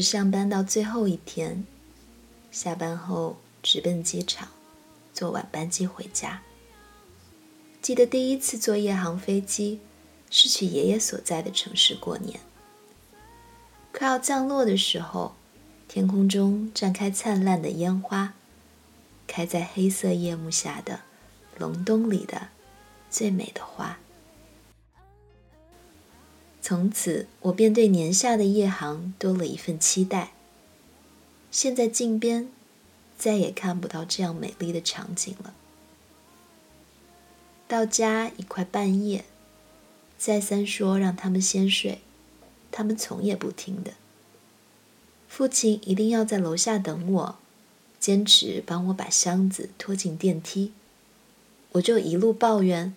是上班到最后一天，下班后直奔机场，坐晚班机回家。记得第一次坐夜航飞机，是去爷爷所在的城市过年。快要降落的时候，天空中绽开灿烂的烟花，开在黑色夜幕下的隆冬里的最美的花。从此，我便对年下的夜航多了一份期待。现在近边，再也看不到这样美丽的场景了。到家已快半夜，再三说让他们先睡，他们从也不听的。父亲一定要在楼下等我，坚持帮我把箱子拖进电梯，我就一路抱怨：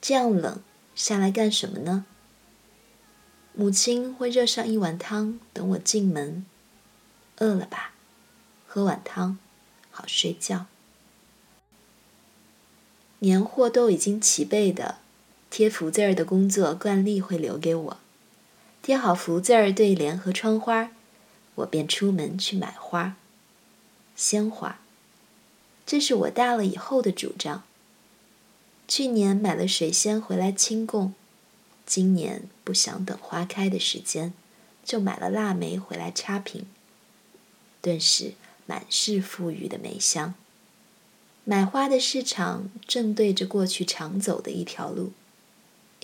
这样冷，下来干什么呢？母亲会热上一碗汤等我进门，饿了吧？喝碗汤，好睡觉。年货都已经齐备的，贴福字儿的工作惯例会留给我。贴好福字儿、对联和窗花，我便出门去买花。鲜花，这是我大了以后的主张。去年买了水仙回来清供。今年不想等花开的时间，就买了腊梅回来插瓶，顿时满是馥郁的梅香。买花的市场正对着过去常走的一条路，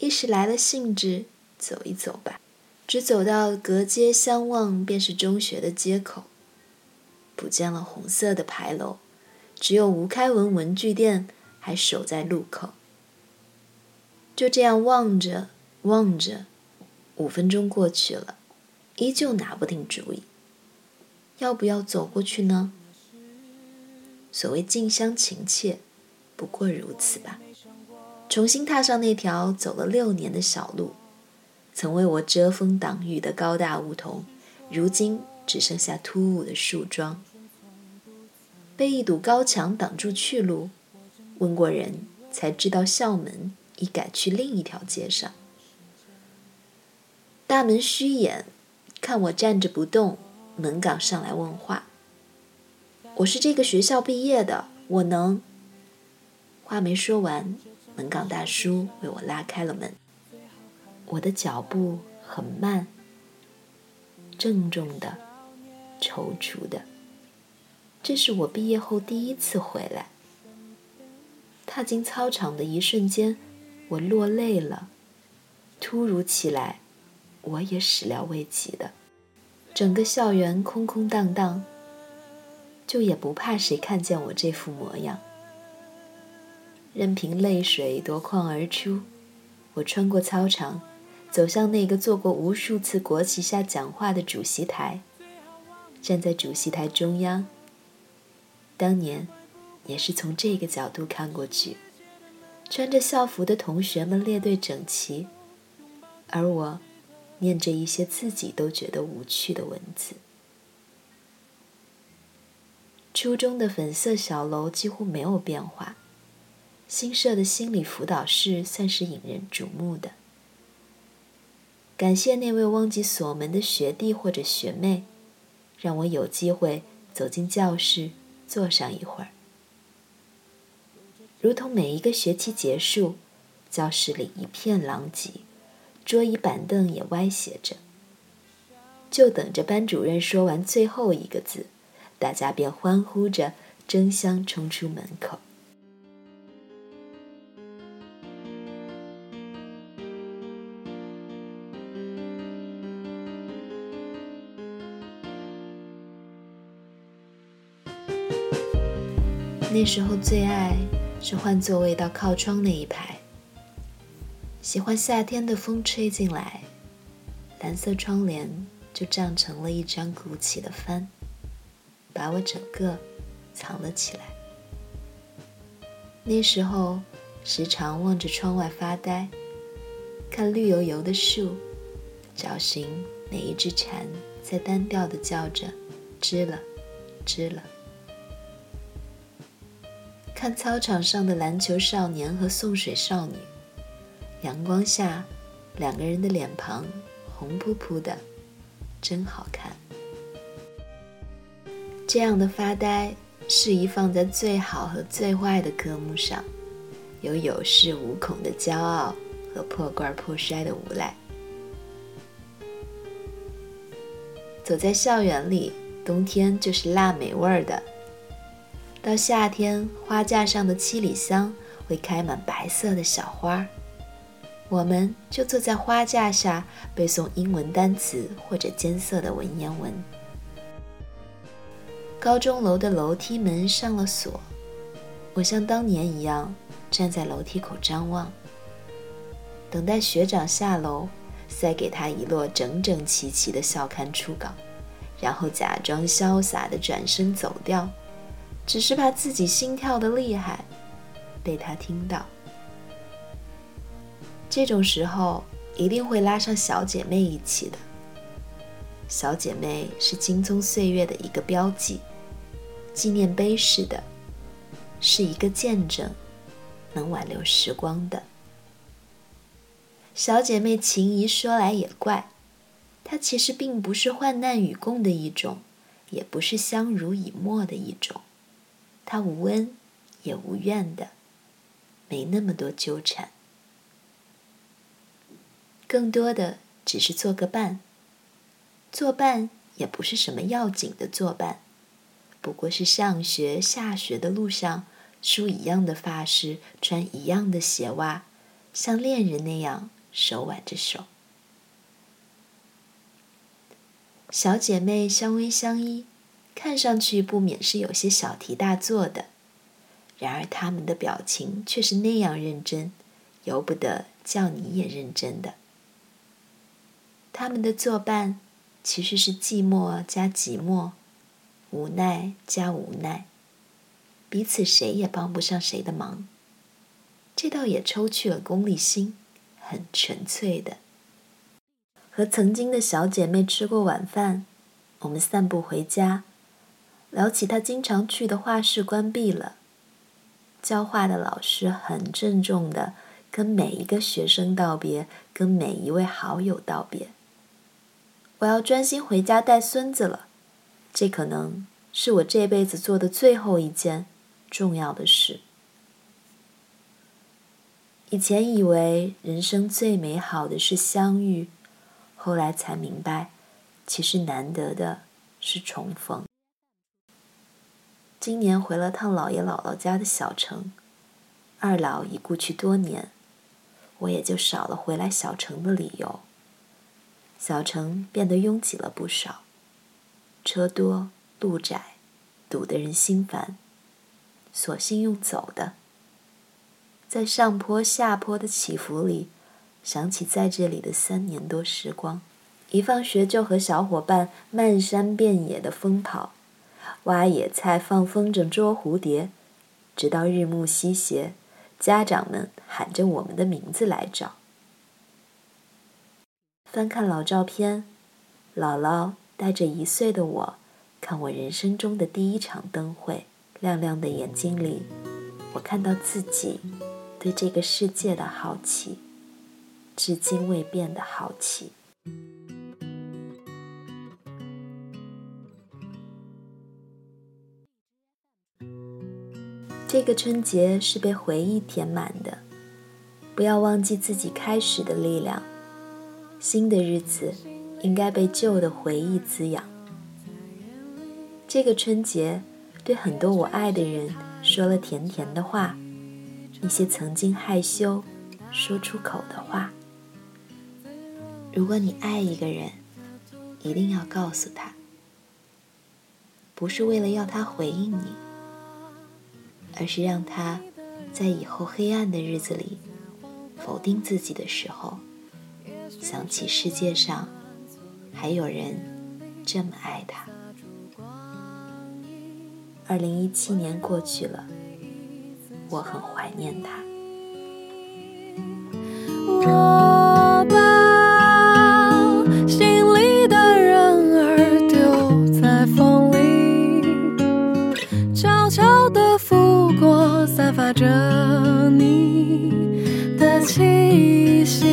一时来了兴致，走一走吧。只走到隔街相望，便是中学的街口，不见了红色的牌楼，只有吴开文文具店还守在路口。就这样望着。望着，五分钟过去了，依旧拿不定主意。要不要走过去呢？所谓近乡情怯，不过如此吧。重新踏上那条走了六年的小路，曾为我遮风挡雨的高大梧桐，如今只剩下突兀的树桩，被一堵高墙挡住去路。问过人才知道，校门已改去另一条街上。大门虚掩，看我站着不动，门岗上来问话。我是这个学校毕业的，我能。话没说完，门岗大叔为我拉开了门。我的脚步很慢，郑重的，踌躇的。这是我毕业后第一次回来。踏进操场的一瞬间，我落泪了。突如其来。我也始料未及的，整个校园空空荡荡，就也不怕谁看见我这副模样。任凭泪水夺眶而出，我穿过操场，走向那个做过无数次国旗下讲话的主席台，站在主席台中央。当年，也是从这个角度看过去，穿着校服的同学们列队整齐，而我。念着一些自己都觉得无趣的文字。初中的粉色小楼几乎没有变化，新设的心理辅导室算是引人瞩目的。感谢那位忘记锁门的学弟或者学妹，让我有机会走进教室坐上一会儿。如同每一个学期结束，教室里一片狼藉。桌椅板凳也歪斜着，就等着班主任说完最后一个字，大家便欢呼着争相冲出门口。那时候最爱是换座位到靠窗那一排。喜欢夏天的风吹进来，蓝色窗帘就胀成了一张鼓起的帆，把我整个藏了起来。那时候时常望着窗外发呆，看绿油油的树，找寻哪一只蝉在单调的叫着“知了，知了”。看操场上的篮球少年和送水少女。阳光下，两个人的脸庞红扑扑的，真好看。这样的发呆，适宜放在最好和最坏的科目上，有有恃无恐的骄傲和破罐破摔的无赖。走在校园里，冬天就是腊梅味儿的；到夏天，花架上的七里香会开满白色的小花，我们就坐在花架下背诵英文单词或者艰涩的文言文。高中楼的楼梯门上了锁，我像当年一样站在楼梯口张望，等待学长下楼，塞给他一摞整整齐齐的校刊初稿，然后假装潇洒的转身走掉，只是怕自己心跳的厉害被他听到。这种时候一定会拉上小姐妹一起的，小姐妹是青葱岁月的一个标记。纪念碑似的，是一个见证，能挽留时光的。小姐妹情谊说来也怪，它其实并不是患难与共的一种，也不是相濡以沫的一种，它无恩也无怨的，没那么多纠缠，更多的只是做个伴。作伴也不是什么要紧的作伴。不过是上学下学的路上，梳一样的发饰，穿一样的鞋袜，像恋人那样手挽着手。小姐妹相偎相依，看上去不免是有些小题大做的，然而她们的表情却是那样认真，由不得叫你也认真的。他们的作伴，其实是寂寞加寂寞。无奈加无奈，彼此谁也帮不上谁的忙。这倒也抽去了功利心，很纯粹的。和曾经的小姐妹吃过晚饭，我们散步回家，聊起她经常去的画室关闭了。教画的老师很郑重的跟每一个学生道别，跟每一位好友道别。我要专心回家带孙子了。这可能是我这辈子做的最后一件重要的事。以前以为人生最美好的是相遇，后来才明白，其实难得的是重逢。今年回了趟姥爷姥姥家的小城，二老已故去多年，我也就少了回来小城的理由。小城变得拥挤了不少。车多路窄，堵得人心烦，索性用走的。在上坡下坡的起伏里，想起在这里的三年多时光，一放学就和小伙伴漫山遍野的疯跑，挖野菜、放风筝、捉蝴蝶，直到日暮西斜，家长们喊着我们的名字来找。翻看老照片，姥姥。带着一岁的我，看我人生中的第一场灯会，亮亮的眼睛里，我看到自己对这个世界的好奇，至今未变的好奇。这个春节是被回忆填满的，不要忘记自己开始的力量，新的日子。应该被旧的回忆滋养。这个春节，对很多我爱的人说了甜甜的话，一些曾经害羞说出口的话。如果你爱一个人，一定要告诉他，不是为了要他回应你，而是让他在以后黑暗的日子里否定自己的时候，想起世界上。还有人这么爱他。二零一七年过去了，我很怀念他。我把心里的人儿丢在风里，悄悄地拂过，散发着你的气息，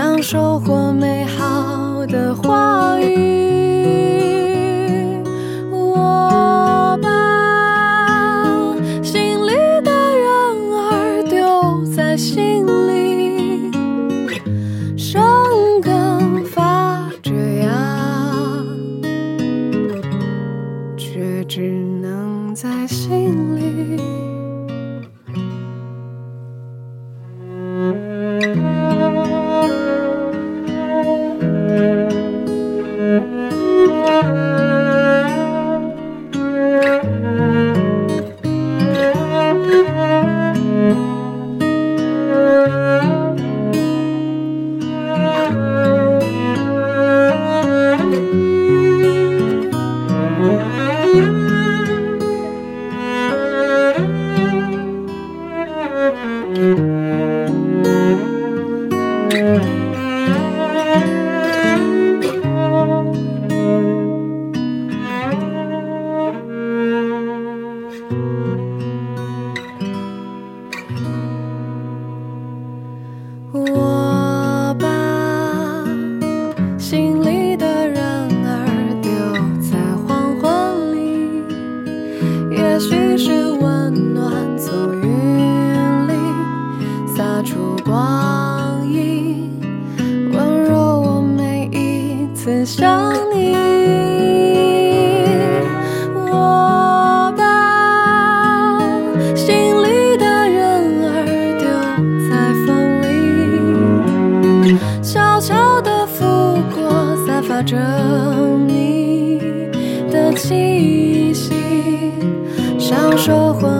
想收获美好的话语。我把心里的人儿丢在心如光影，温柔我每一次想你，我把心里的人儿丢在风里，悄悄地拂过，散发着你的气息，像收获